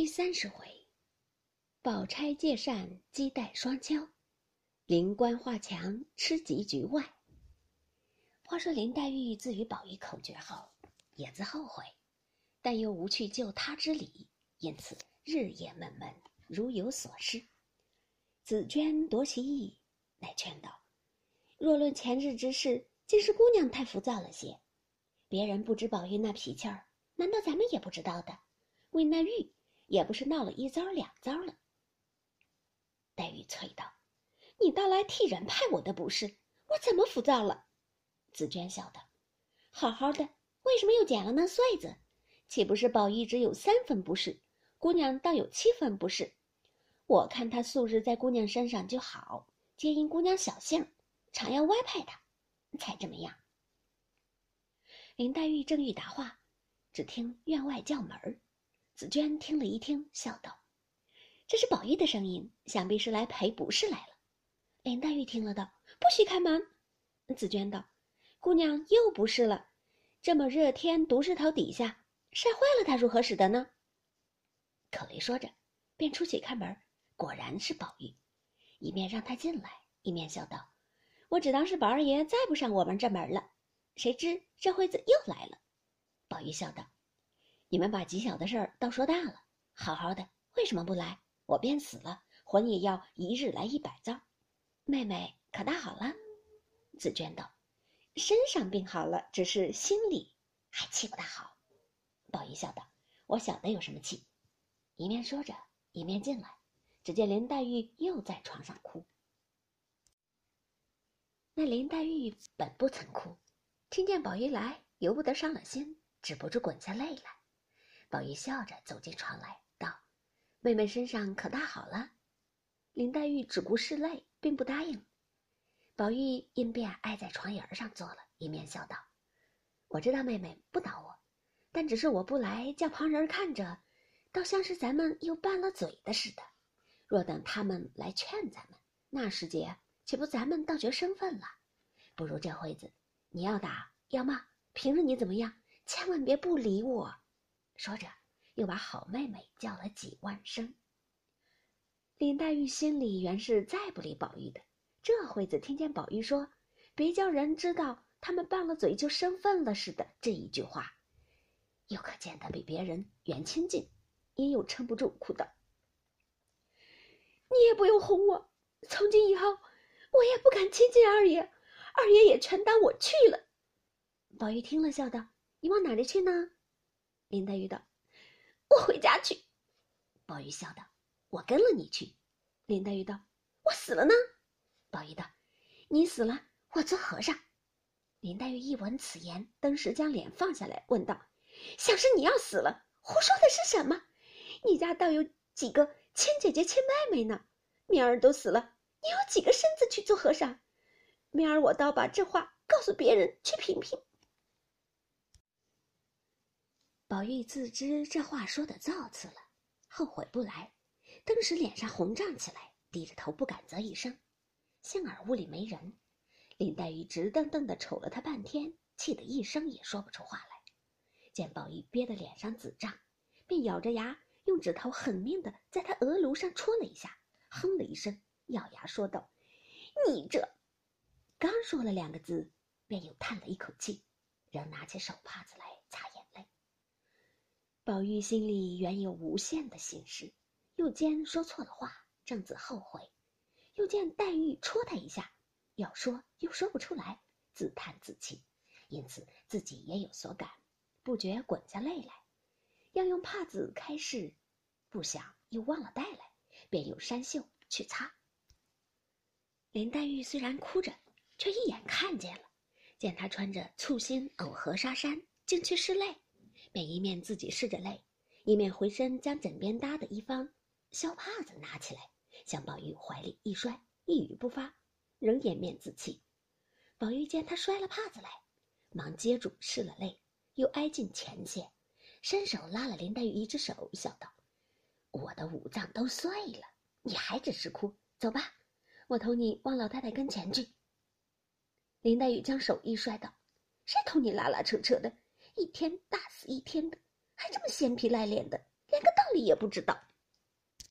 第三十回，宝钗借扇击带双敲，灵官画墙吃及局外。话说林黛玉自与宝玉口诀后，也自后悔，但又无去救他之理，因此日夜闷闷，如有所失。紫娟夺其意，乃劝道：“若论前日之事，竟是姑娘太浮躁了些。别人不知宝玉那脾气儿，难道咱们也不知道的？为那玉。”也不是闹了一遭两遭了。黛玉催道：“你倒来替人派我的不是，我怎么浮躁了？”紫娟笑道：“好好的，为什么又捡了那穗子？岂不是宝玉只有三分不是，姑娘倒有七分不是？我看他素日在姑娘身上就好，皆因姑娘小性，常要歪派他，才这么样。”林黛玉正欲答话，只听院外叫门儿。紫娟听了一听，笑道：“这是宝玉的声音，想必是来赔不是来了。”林黛玉听了道：“不许开门。”紫娟道：“姑娘又不是了，这么热天，独日头底下晒坏了，他如何使得呢？”可雷说着，便出去开门，果然是宝玉，一面让他进来，一面笑道：“我只当是宝二爷再不上我们这门了，谁知这会子又来了。”宝玉笑道。你们把极小的事儿倒说大了，好好的为什么不来？我便死了，魂也要一日来一百遭。妹妹可大好了？紫娟道：“身上病好了，只是心里还气不大好。”宝玉笑道：“我晓得有什么气。”一面说着，一面进来，只见林黛玉又在床上哭。那林黛玉本不曾哭，听见宝玉来，由不得伤了心，止不住滚下泪来。宝玉笑着走进床来，道：“妹妹身上可大好了？”林黛玉只顾拭泪，并不答应。宝玉因便挨在床沿上坐了，一面笑道：“我知道妹妹不恼我，但只是我不来，叫旁人看着，倒像是咱们又拌了嘴的似的。若等他们来劝咱们，那时节岂不咱们倒觉生分了？不如这会子，你要打要骂，凭着你怎么样，千万别不理我。”说着，又把好妹妹叫了几万声。林黛玉心里原是再不理宝玉的，这会子听见宝玉说“别叫人知道他们拌了嘴就生分了似的”这一句话，又可见得比别人远亲近，也又撑不住，哭道：“你也不用哄我，从今以后我也不敢亲近二爷，二爷也全当我去了。”宝玉听了，笑道：“你往哪里去呢？”林黛玉道：“我回家去。”宝玉笑道：“我跟了你去。”林黛玉道：“我死了呢。”宝玉道：“你死了，我做和尚。”林黛玉一闻此言，登时将脸放下来，问道：“想是你要死了？胡说的是什么？你家倒有几个亲姐姐、亲妹妹呢？明儿都死了，你有几个身子去做和尚？明儿我倒把这话告诉别人去评评。”宝玉自知这话说的造次了，后悔不来，登时脸上红胀起来，低着头不敢啧一声。幸而屋里没人，林黛玉直瞪瞪的瞅了他半天，气得一声也说不出话来。见宝玉憋得脸上紫胀，便咬着牙，用指头狠命的在他额颅上戳了一下，哼了一声，咬牙说道：“你这……”刚说了两个字，便又叹了一口气，仍拿起手帕子来擦眼。宝玉心里原有无限的心事，又见说错了话，正自后悔；又见黛玉戳他一下，要说又说不出来，自叹自气，因此自己也有所感，不觉滚下泪来，要用帕子开拭，不想又忘了带来，便用衫袖去擦。林黛玉虽然哭着，却一眼看见了，见她穿着簇新藕荷纱衫，竟去拭泪。便一面自己拭着泪，一面回身将枕边搭的一方小帕子拿起来，向宝玉怀里一摔，一语不发，仍掩面自泣。宝玉见他摔了帕子来，忙接住拭了泪，又挨近前些，伸手拉了林黛玉一只手，笑道：“我的五脏都碎了，你还只是哭？走吧，我同你往老太太跟前去。”林黛玉将手一摔道：“谁同你拉拉扯扯的？”一天大死一天的，还这么闲皮赖脸的，连个道理也不知道。